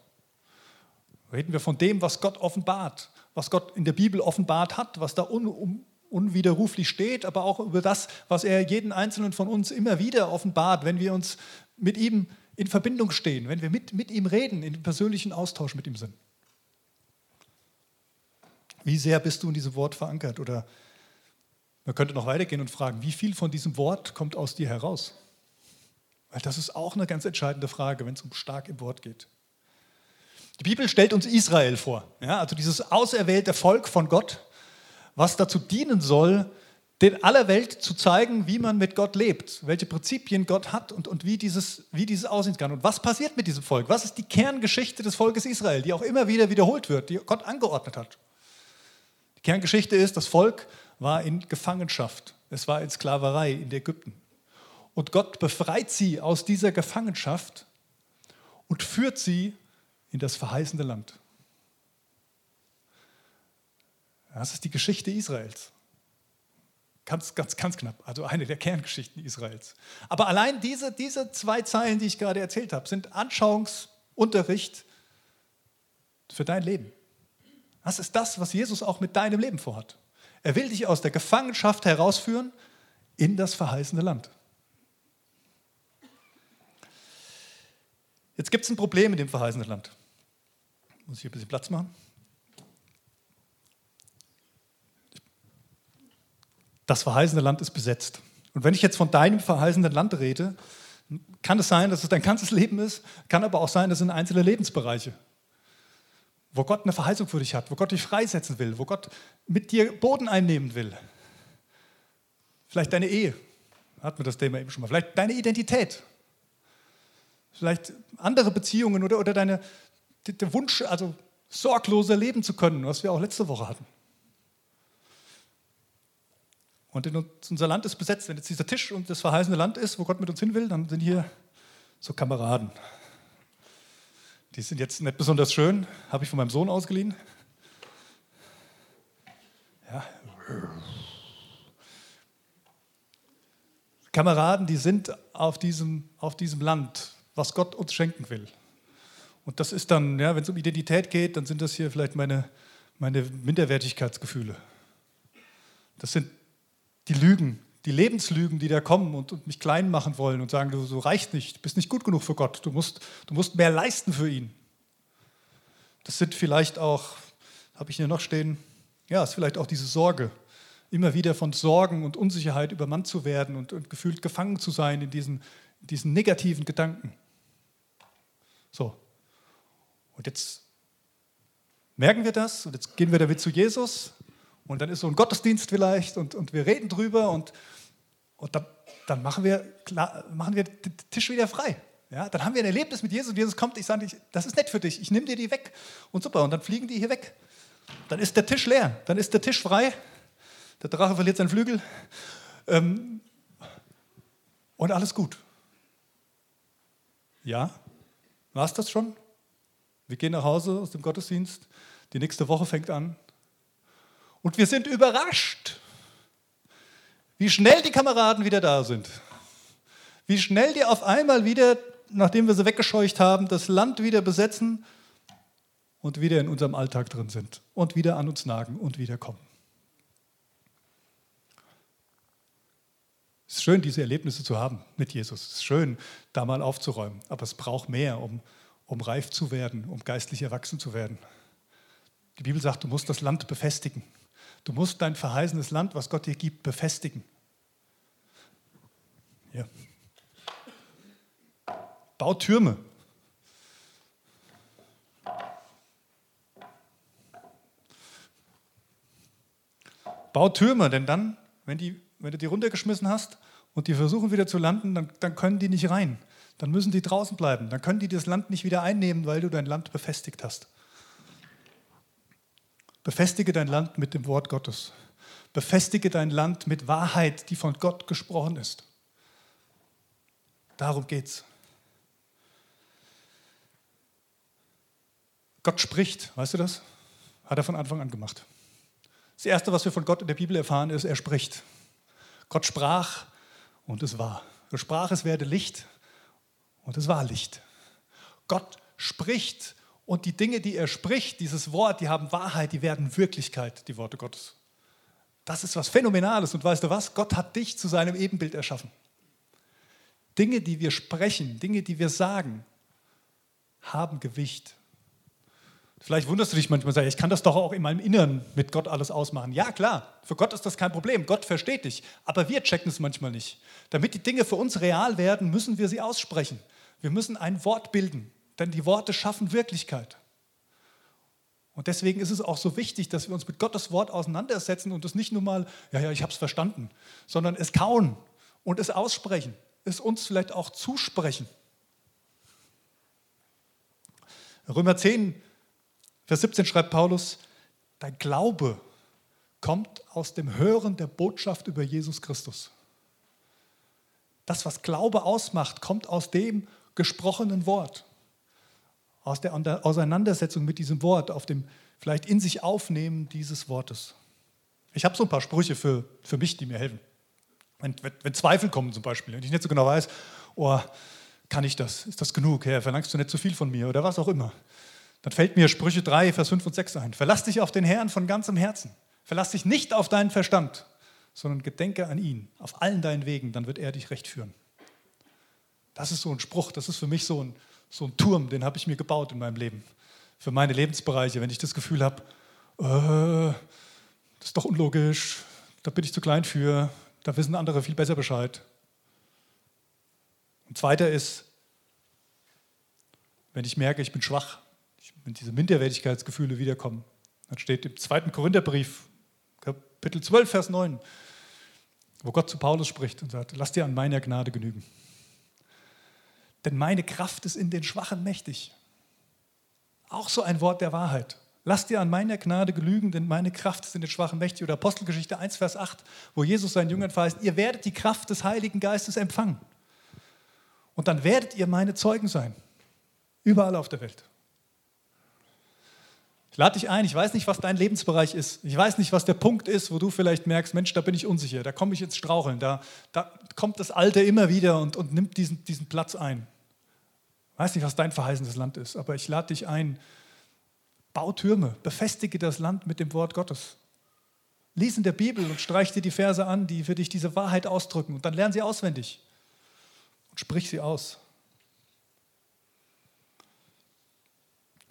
Reden wir von dem, was Gott offenbart, was Gott in der Bibel offenbart hat, was da un, un, unwiderruflich steht, aber auch über das, was er jeden Einzelnen von uns immer wieder offenbart, wenn wir uns mit ihm in Verbindung stehen, wenn wir mit, mit ihm reden, in persönlichen Austausch mit ihm sind. Wie sehr bist du in diesem Wort verankert? Oder man könnte noch weitergehen und fragen, wie viel von diesem Wort kommt aus dir heraus? Weil das ist auch eine ganz entscheidende Frage, wenn es um stark im Wort geht. Die Bibel stellt uns Israel vor, ja, also dieses auserwählte Volk von Gott, was dazu dienen soll, den aller Welt zu zeigen, wie man mit Gott lebt, welche Prinzipien Gott hat und, und wie, dieses, wie dieses aussehen kann. Und was passiert mit diesem Volk? Was ist die Kerngeschichte des Volkes Israel, die auch immer wieder wiederholt wird, die Gott angeordnet hat? Die Kerngeschichte ist, das Volk war in Gefangenschaft, es war in Sklaverei in Ägypten. Und Gott befreit sie aus dieser Gefangenschaft und führt sie in das verheißene Land. Das ist die Geschichte Israels. Ganz, ganz, ganz knapp. Also eine der Kerngeschichten Israels. Aber allein diese, diese zwei Zeilen, die ich gerade erzählt habe, sind Anschauungsunterricht für dein Leben. Das ist das, was Jesus auch mit deinem Leben vorhat. Er will dich aus der Gefangenschaft herausführen in das verheißene Land. Jetzt gibt es ein Problem in dem verheißenen Land. Muss ich hier ein bisschen Platz machen? Das verheißene Land ist besetzt. Und wenn ich jetzt von deinem verheißenen Land rede, kann es sein, dass es dein ganzes Leben ist, kann aber auch sein, dass es sind einzelne Lebensbereiche, wo Gott eine Verheißung für dich hat, wo Gott dich freisetzen will, wo Gott mit dir Boden einnehmen will. Vielleicht deine Ehe, hatten wir das Thema eben schon mal, vielleicht deine Identität, vielleicht andere Beziehungen oder, oder deine, der Wunsch, also sorgloser leben zu können, was wir auch letzte Woche hatten. Und unser Land ist besetzt. Wenn jetzt dieser Tisch und das verheißene Land ist, wo Gott mit uns hin will, dann sind hier so Kameraden. Die sind jetzt nicht besonders schön, habe ich von meinem Sohn ausgeliehen. Ja. Kameraden, die sind auf diesem, auf diesem Land, was Gott uns schenken will. Und das ist dann, ja, wenn es um Identität geht, dann sind das hier vielleicht meine, meine Minderwertigkeitsgefühle. Das sind die Lügen, die Lebenslügen, die da kommen und, und mich klein machen wollen und sagen, du so reicht nicht, du bist nicht gut genug für Gott, du musst, du musst mehr leisten für ihn. Das sind vielleicht auch, habe ich hier noch stehen, ja, ist vielleicht auch diese Sorge, immer wieder von Sorgen und Unsicherheit übermannt zu werden und, und gefühlt gefangen zu sein in diesen, in diesen negativen Gedanken. So. Und jetzt merken wir das und jetzt gehen wir damit zu Jesus und dann ist so ein Gottesdienst vielleicht und, und wir reden drüber und, und dann, dann machen, wir, klar, machen wir den Tisch wieder frei. Ja, dann haben wir ein Erlebnis mit Jesus und Jesus kommt, ich sage, das ist nett für dich, ich nehme dir die weg und super und dann fliegen die hier weg. Dann ist der Tisch leer, dann ist der Tisch frei, der Drache verliert seinen Flügel ähm, und alles gut. Ja, war es das schon? Wir gehen nach Hause aus dem Gottesdienst, die nächste Woche fängt an und wir sind überrascht, wie schnell die Kameraden wieder da sind. Wie schnell die auf einmal wieder, nachdem wir sie weggescheucht haben, das Land wieder besetzen und wieder in unserem Alltag drin sind und wieder an uns nagen und wieder kommen. Es ist schön, diese Erlebnisse zu haben mit Jesus. Es ist schön, da mal aufzuräumen. Aber es braucht mehr, um, um reif zu werden, um geistlich erwachsen zu werden. Die Bibel sagt, du musst das Land befestigen. Du musst dein verheißenes Land, was Gott dir gibt, befestigen. Ja. Bau Türme. Bau Türme, denn dann, wenn, die, wenn du die runtergeschmissen hast, und die versuchen wieder zu landen, dann, dann können die nicht rein. Dann müssen die draußen bleiben. Dann können die das Land nicht wieder einnehmen, weil du dein Land befestigt hast. Befestige dein Land mit dem Wort Gottes. Befestige dein Land mit Wahrheit, die von Gott gesprochen ist. Darum geht's. Gott spricht, weißt du das? Hat er von Anfang an gemacht. Das Erste, was wir von Gott in der Bibel erfahren, ist, er spricht. Gott sprach und es war. Er sprach, es werde Licht und es war Licht. Gott spricht und die Dinge, die er spricht, dieses Wort, die haben Wahrheit, die werden Wirklichkeit, die Worte Gottes. Das ist was Phänomenales. Und weißt du was? Gott hat dich zu seinem Ebenbild erschaffen. Dinge, die wir sprechen, Dinge, die wir sagen, haben Gewicht. Vielleicht wunderst du dich manchmal, ich kann das doch auch in meinem Inneren mit Gott alles ausmachen. Ja, klar, für Gott ist das kein Problem. Gott versteht dich. Aber wir checken es manchmal nicht. Damit die Dinge für uns real werden, müssen wir sie aussprechen. Wir müssen ein Wort bilden, denn die Worte schaffen Wirklichkeit. Und deswegen ist es auch so wichtig, dass wir uns mit Gottes Wort auseinandersetzen und es nicht nur mal, ja, ja, ich habe es verstanden, sondern es kauen und es aussprechen, es uns vielleicht auch zusprechen. Römer 10, Vers 17 schreibt Paulus, dein Glaube kommt aus dem Hören der Botschaft über Jesus Christus. Das, was Glaube ausmacht, kommt aus dem gesprochenen Wort aus der Auseinandersetzung mit diesem Wort, auf dem vielleicht in sich Aufnehmen dieses Wortes. Ich habe so ein paar Sprüche für, für mich, die mir helfen. Wenn, wenn, wenn Zweifel kommen zum Beispiel und ich nicht so genau weiß, oh, kann ich das? Ist das genug? Herr, verlangst du nicht zu viel von mir oder was auch immer? Dann fällt mir Sprüche 3, Vers 5 und 6 ein. Verlass dich auf den Herrn von ganzem Herzen. Verlass dich nicht auf deinen Verstand, sondern gedenke an ihn auf allen deinen Wegen, dann wird er dich recht führen. Das ist so ein Spruch, das ist für mich so ein, so ein Turm, den habe ich mir gebaut in meinem Leben. Für meine Lebensbereiche. Wenn ich das Gefühl habe, äh, das ist doch unlogisch, da bin ich zu klein für, da wissen andere viel besser Bescheid. Und zweiter ist, wenn ich merke, ich bin schwach, wenn diese Minderwertigkeitsgefühle wiederkommen, dann steht im zweiten Korintherbrief, Kapitel 12, Vers 9, wo Gott zu Paulus spricht und sagt, lass dir an meiner Gnade genügen. Denn meine Kraft ist in den Schwachen mächtig. Auch so ein Wort der Wahrheit. Lass dir an meiner Gnade genügen, denn meine Kraft ist in den Schwachen mächtig. Oder Apostelgeschichte 1, Vers 8, wo Jesus seinen Jüngern verheißt, ihr werdet die Kraft des Heiligen Geistes empfangen. Und dann werdet ihr meine Zeugen sein. Überall auf der Welt. Ich lade dich ein, ich weiß nicht, was dein Lebensbereich ist. Ich weiß nicht, was der Punkt ist, wo du vielleicht merkst, Mensch, da bin ich unsicher, da komme ich ins Straucheln, da, da kommt das Alte immer wieder und, und nimmt diesen, diesen Platz ein. Ich weiß nicht, was dein verheißendes Land ist, aber ich lade dich ein, bau Türme, befestige das Land mit dem Wort Gottes. Lies in der Bibel und streich dir die Verse an, die für dich diese Wahrheit ausdrücken und dann lern sie auswendig und sprich sie aus.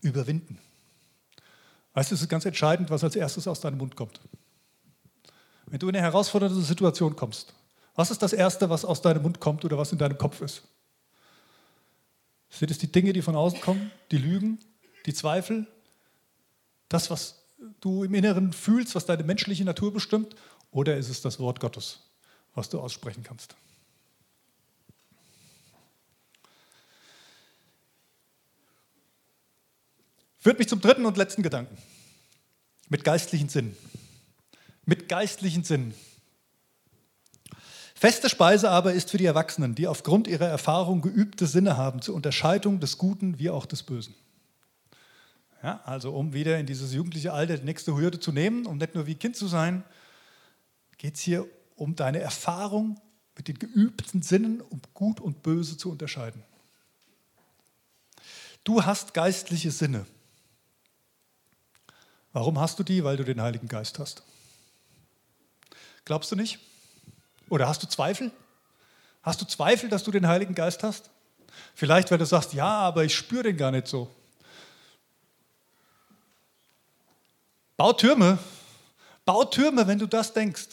Überwinden. Weißt du, es ist ganz entscheidend, was als erstes aus deinem Mund kommt. Wenn du in eine herausfordernde Situation kommst, was ist das Erste, was aus deinem Mund kommt oder was in deinem Kopf ist? Sind es die Dinge, die von außen kommen, die Lügen, die Zweifel, das, was du im Inneren fühlst, was deine menschliche Natur bestimmt, oder ist es das Wort Gottes, was du aussprechen kannst? Führt mich zum dritten und letzten Gedanken. Mit geistlichen Sinn. Mit geistlichen Sinn. Feste Speise aber ist für die Erwachsenen, die aufgrund ihrer Erfahrung geübte Sinne haben zur Unterscheidung des Guten wie auch des Bösen. Ja, also um wieder in dieses jugendliche Alter die nächste Hürde zu nehmen, um nicht nur wie Kind zu sein, geht es hier um deine Erfahrung mit den geübten Sinnen, um Gut und Böse zu unterscheiden. Du hast geistliche Sinne. Warum hast du die? Weil du den Heiligen Geist hast. Glaubst du nicht? Oder hast du Zweifel? Hast du Zweifel, dass du den Heiligen Geist hast? Vielleicht, weil du sagst, ja, aber ich spüre den gar nicht so. Bau Türme. Bau Türme, wenn du das denkst.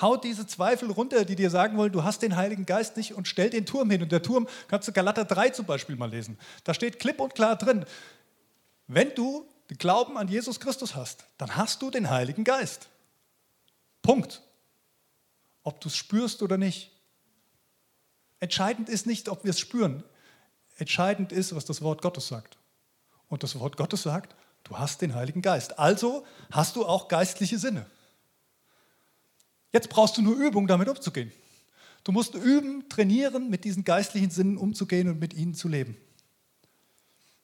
Hau diese Zweifel runter, die dir sagen wollen, du hast den Heiligen Geist nicht und stell den Turm hin. Und der Turm kannst du Galater 3 zum Beispiel mal lesen. Da steht klipp und klar drin, wenn du den Glauben an Jesus Christus hast, dann hast du den Heiligen Geist. Punkt. Ob du es spürst oder nicht. Entscheidend ist nicht, ob wir es spüren. Entscheidend ist, was das Wort Gottes sagt. Und das Wort Gottes sagt, du hast den Heiligen Geist. Also hast du auch geistliche Sinne. Jetzt brauchst du nur Übung, damit umzugehen. Du musst üben, trainieren, mit diesen geistlichen Sinnen umzugehen und mit ihnen zu leben.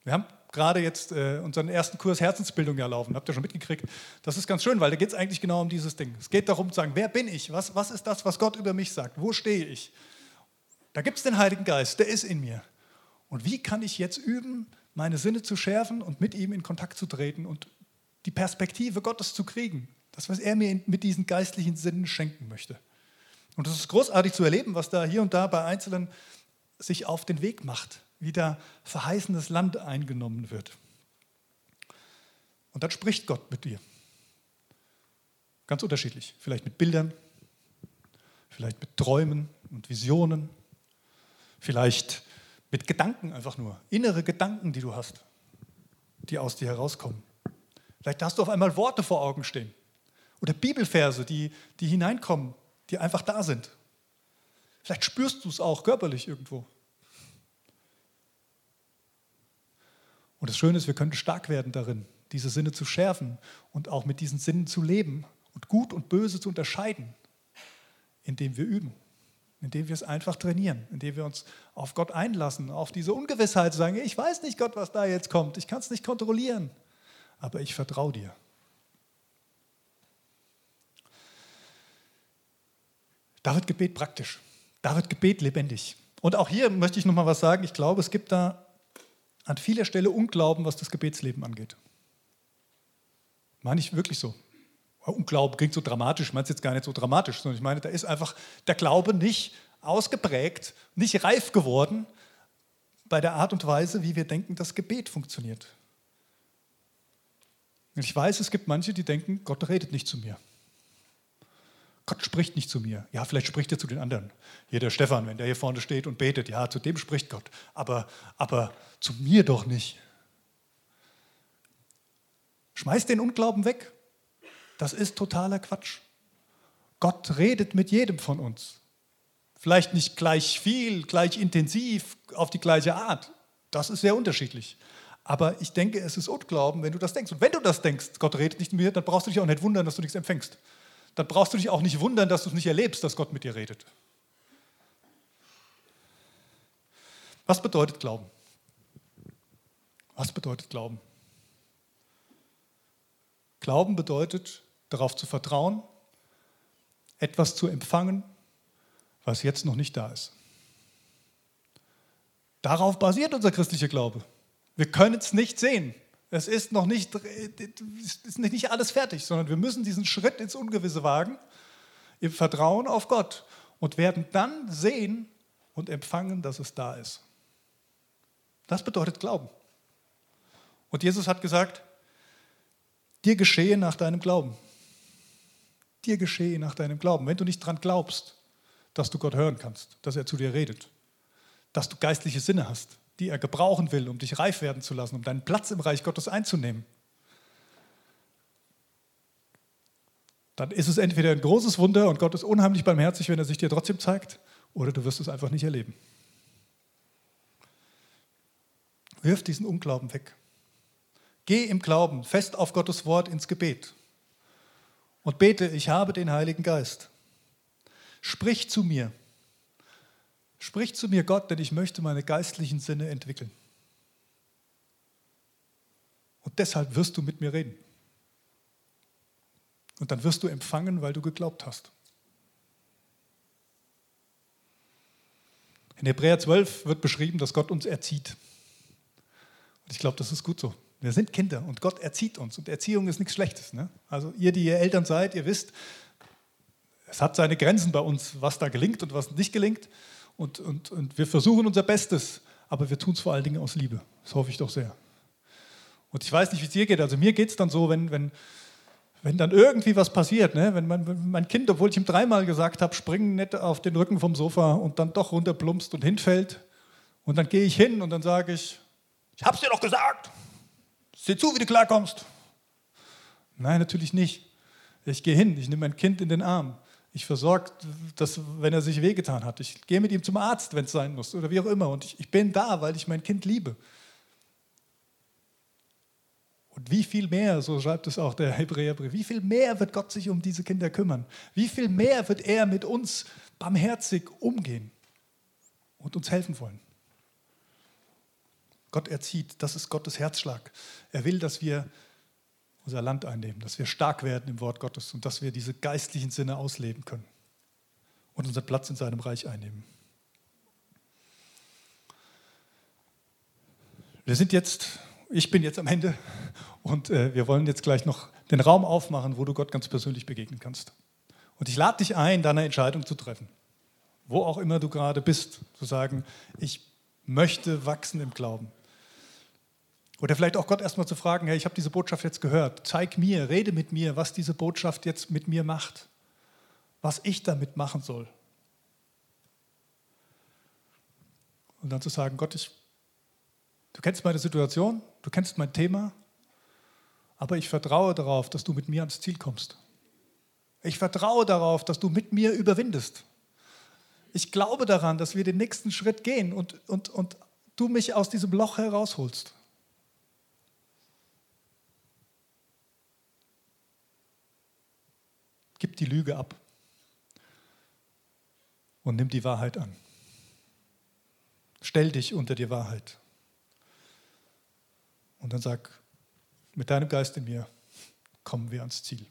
Wir haben gerade jetzt äh, unseren ersten Kurs Herzensbildung ja laufen, habt ihr schon mitgekriegt. Das ist ganz schön, weil da geht es eigentlich genau um dieses Ding. Es geht darum zu sagen, wer bin ich? Was, was ist das, was Gott über mich sagt? Wo stehe ich? Da gibt es den Heiligen Geist, der ist in mir. Und wie kann ich jetzt üben, meine Sinne zu schärfen und mit ihm in Kontakt zu treten und die Perspektive Gottes zu kriegen? Das, was er mir mit diesen geistlichen Sinnen schenken möchte. Und es ist großartig zu erleben, was da hier und da bei Einzelnen sich auf den Weg macht, wie da verheißenes Land eingenommen wird. Und dann spricht Gott mit dir. Ganz unterschiedlich. Vielleicht mit Bildern, vielleicht mit Träumen und Visionen, vielleicht mit Gedanken einfach nur. Innere Gedanken, die du hast, die aus dir herauskommen. Vielleicht hast du auf einmal Worte vor Augen stehen. Oder Bibelverse, die, die hineinkommen, die einfach da sind. Vielleicht spürst du es auch körperlich irgendwo. Und das Schöne ist, wir können stark werden darin, diese Sinne zu schärfen und auch mit diesen Sinnen zu leben und gut und böse zu unterscheiden, indem wir üben, indem wir es einfach trainieren, indem wir uns auf Gott einlassen, auf diese Ungewissheit sagen, ich weiß nicht Gott, was da jetzt kommt, ich kann es nicht kontrollieren, aber ich vertraue dir. Da wird Gebet praktisch. Da wird Gebet lebendig. Und auch hier möchte ich noch mal was sagen. Ich glaube, es gibt da an vieler Stelle Unglauben, was das Gebetsleben angeht. Meine ich wirklich so. Unglauben klingt so dramatisch, ich meine es jetzt gar nicht so dramatisch, sondern ich meine, da ist einfach der Glaube nicht ausgeprägt, nicht reif geworden bei der Art und Weise, wie wir denken, dass Gebet funktioniert. Ich weiß, es gibt manche, die denken, Gott redet nicht zu mir. Gott spricht nicht zu mir. Ja, vielleicht spricht er zu den anderen. Hier der Stefan, wenn der hier vorne steht und betet, ja, zu dem spricht Gott. Aber, aber zu mir doch nicht. Schmeiß den Unglauben weg. Das ist totaler Quatsch. Gott redet mit jedem von uns. Vielleicht nicht gleich viel, gleich intensiv, auf die gleiche Art. Das ist sehr unterschiedlich. Aber ich denke, es ist Unglauben, wenn du das denkst. Und wenn du das denkst, Gott redet nicht mit mir, dann brauchst du dich auch nicht wundern, dass du nichts empfängst dann brauchst du dich auch nicht wundern, dass du es nicht erlebst, dass Gott mit dir redet. Was bedeutet Glauben? Was bedeutet Glauben? Glauben bedeutet, darauf zu vertrauen, etwas zu empfangen, was jetzt noch nicht da ist. Darauf basiert unser christlicher Glaube. Wir können es nicht sehen. Es ist noch nicht, ist nicht alles fertig, sondern wir müssen diesen Schritt ins Ungewisse wagen, im Vertrauen auf Gott und werden dann sehen und empfangen, dass es da ist. Das bedeutet Glauben. Und Jesus hat gesagt, dir geschehe nach deinem Glauben. Dir geschehe nach deinem Glauben. Wenn du nicht daran glaubst, dass du Gott hören kannst, dass er zu dir redet, dass du geistliche Sinne hast, die er gebrauchen will, um dich reif werden zu lassen, um deinen Platz im Reich Gottes einzunehmen, dann ist es entweder ein großes Wunder und Gott ist unheimlich barmherzig, wenn er sich dir trotzdem zeigt, oder du wirst es einfach nicht erleben. Wirf diesen Unglauben weg. Geh im Glauben fest auf Gottes Wort ins Gebet und bete, ich habe den Heiligen Geist. Sprich zu mir. Sprich zu mir, Gott, denn ich möchte meine geistlichen Sinne entwickeln. Und deshalb wirst du mit mir reden. Und dann wirst du empfangen, weil du geglaubt hast. In Hebräer 12 wird beschrieben, dass Gott uns erzieht. Und ich glaube, das ist gut so. Wir sind Kinder und Gott erzieht uns. Und Erziehung ist nichts Schlechtes. Ne? Also ihr, die ihr Eltern seid, ihr wisst, es hat seine Grenzen bei uns, was da gelingt und was nicht gelingt. Und, und, und wir versuchen unser Bestes, aber wir tun es vor allen Dingen aus Liebe. Das hoffe ich doch sehr. Und ich weiß nicht, wie es dir geht. Also mir geht es dann so, wenn, wenn, wenn dann irgendwie was passiert, ne? wenn, mein, wenn mein Kind, obwohl ich ihm dreimal gesagt habe, spring nicht auf den Rücken vom Sofa und dann doch runterplumpst und hinfällt. Und dann gehe ich hin und dann sage ich, ich hab's dir doch gesagt. Sieh zu, wie du klarkommst. Nein, natürlich nicht. Ich gehe hin, ich nehme mein Kind in den Arm. Ich versorge das, wenn er sich wehgetan hat. Ich gehe mit ihm zum Arzt, wenn es sein muss oder wie auch immer. Und ich, ich bin da, weil ich mein Kind liebe. Und wie viel mehr, so schreibt es auch der Hebräerbrief, wie viel mehr wird Gott sich um diese Kinder kümmern? Wie viel mehr wird er mit uns barmherzig umgehen und uns helfen wollen? Gott erzieht, das ist Gottes Herzschlag. Er will, dass wir unser Land einnehmen, dass wir stark werden im Wort Gottes und dass wir diese geistlichen Sinne ausleben können und unseren Platz in seinem Reich einnehmen. Wir sind jetzt, ich bin jetzt am Ende und äh, wir wollen jetzt gleich noch den Raum aufmachen, wo du Gott ganz persönlich begegnen kannst. Und ich lade dich ein, deine Entscheidung zu treffen. Wo auch immer du gerade bist, zu sagen, ich möchte wachsen im Glauben. Oder vielleicht auch Gott erstmal zu fragen, hey, ich habe diese Botschaft jetzt gehört, zeig mir, rede mit mir, was diese Botschaft jetzt mit mir macht, was ich damit machen soll. Und dann zu sagen, Gott, ich, du kennst meine Situation, du kennst mein Thema, aber ich vertraue darauf, dass du mit mir ans Ziel kommst. Ich vertraue darauf, dass du mit mir überwindest. Ich glaube daran, dass wir den nächsten Schritt gehen und, und, und du mich aus diesem Loch herausholst. Gib die Lüge ab und nimm die Wahrheit an. Stell dich unter die Wahrheit. Und dann sag, mit deinem Geist in mir kommen wir ans Ziel.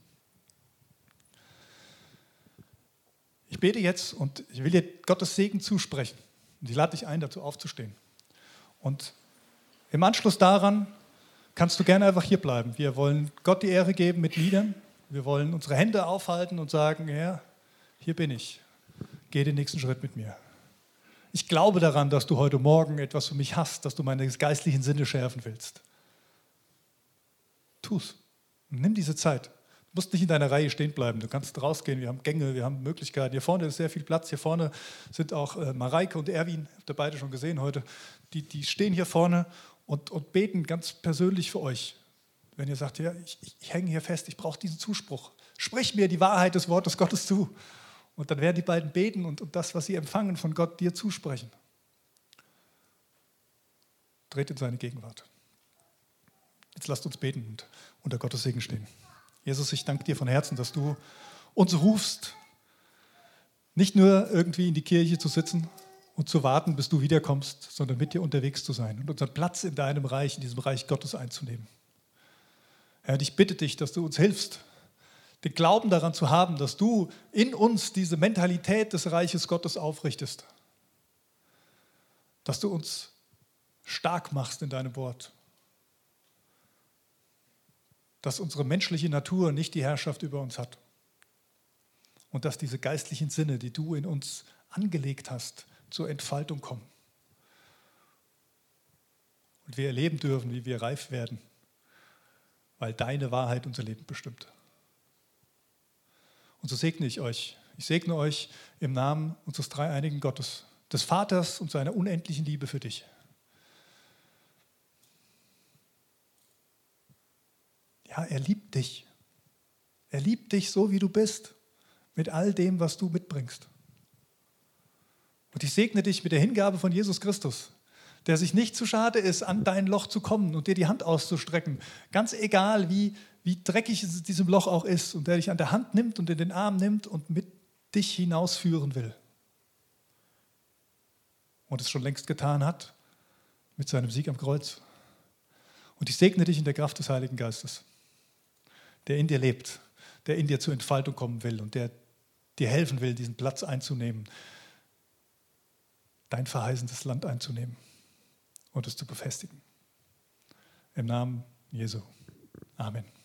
Ich bete jetzt und ich will dir Gottes Segen zusprechen. Und ich lade dich ein, dazu aufzustehen. Und im Anschluss daran kannst du gerne einfach hier bleiben. Wir wollen Gott die Ehre geben mit Liedern. Wir wollen unsere Hände aufhalten und sagen, Herr, hier bin ich. Geh den nächsten Schritt mit mir. Ich glaube daran, dass du heute Morgen etwas für mich hast, dass du meine geistlichen Sinne schärfen willst. Tu's. Nimm diese Zeit. Du musst nicht in deiner Reihe stehen bleiben. Du kannst rausgehen. Wir haben Gänge, wir haben Möglichkeiten. Hier vorne ist sehr viel Platz. Hier vorne sind auch äh, Mareike und Erwin, habt ihr beide schon gesehen heute. Die, die stehen hier vorne und, und beten ganz persönlich für euch. Wenn ihr sagt, ja, ich, ich hänge hier fest, ich brauche diesen Zuspruch. Sprich mir die Wahrheit des Wortes Gottes zu. Und dann werden die beiden beten und, und das, was sie empfangen von Gott, dir zusprechen. Dreht in seine Gegenwart. Jetzt lasst uns beten und unter Gottes Segen stehen. Jesus, ich danke dir von Herzen, dass du uns rufst, nicht nur irgendwie in die Kirche zu sitzen und zu warten, bis du wiederkommst, sondern mit dir unterwegs zu sein und unseren Platz in deinem Reich, in diesem Reich Gottes einzunehmen. Herr, ich bitte dich, dass du uns hilfst, den Glauben daran zu haben, dass du in uns diese Mentalität des Reiches Gottes aufrichtest. Dass du uns stark machst in deinem Wort. Dass unsere menschliche Natur nicht die Herrschaft über uns hat. Und dass diese geistlichen Sinne, die du in uns angelegt hast, zur Entfaltung kommen. Und wir erleben dürfen, wie wir reif werden weil deine Wahrheit unser Leben bestimmt. Und so segne ich euch. Ich segne euch im Namen unseres dreieinigen Gottes, des Vaters und seiner unendlichen Liebe für dich. Ja, er liebt dich. Er liebt dich so, wie du bist, mit all dem, was du mitbringst. Und ich segne dich mit der Hingabe von Jesus Christus, der sich nicht zu schade ist, an dein Loch zu kommen und dir die Hand auszustrecken, ganz egal, wie, wie dreckig es diesem Loch auch ist, und der dich an der Hand nimmt und in den Arm nimmt und mit dich hinausführen will. Und es schon längst getan hat mit seinem Sieg am Kreuz. Und ich segne dich in der Kraft des Heiligen Geistes, der in dir lebt, der in dir zur Entfaltung kommen will und der dir helfen will, diesen Platz einzunehmen, dein verheißendes Land einzunehmen und es zu befestigen. Im Namen Jesu. Amen.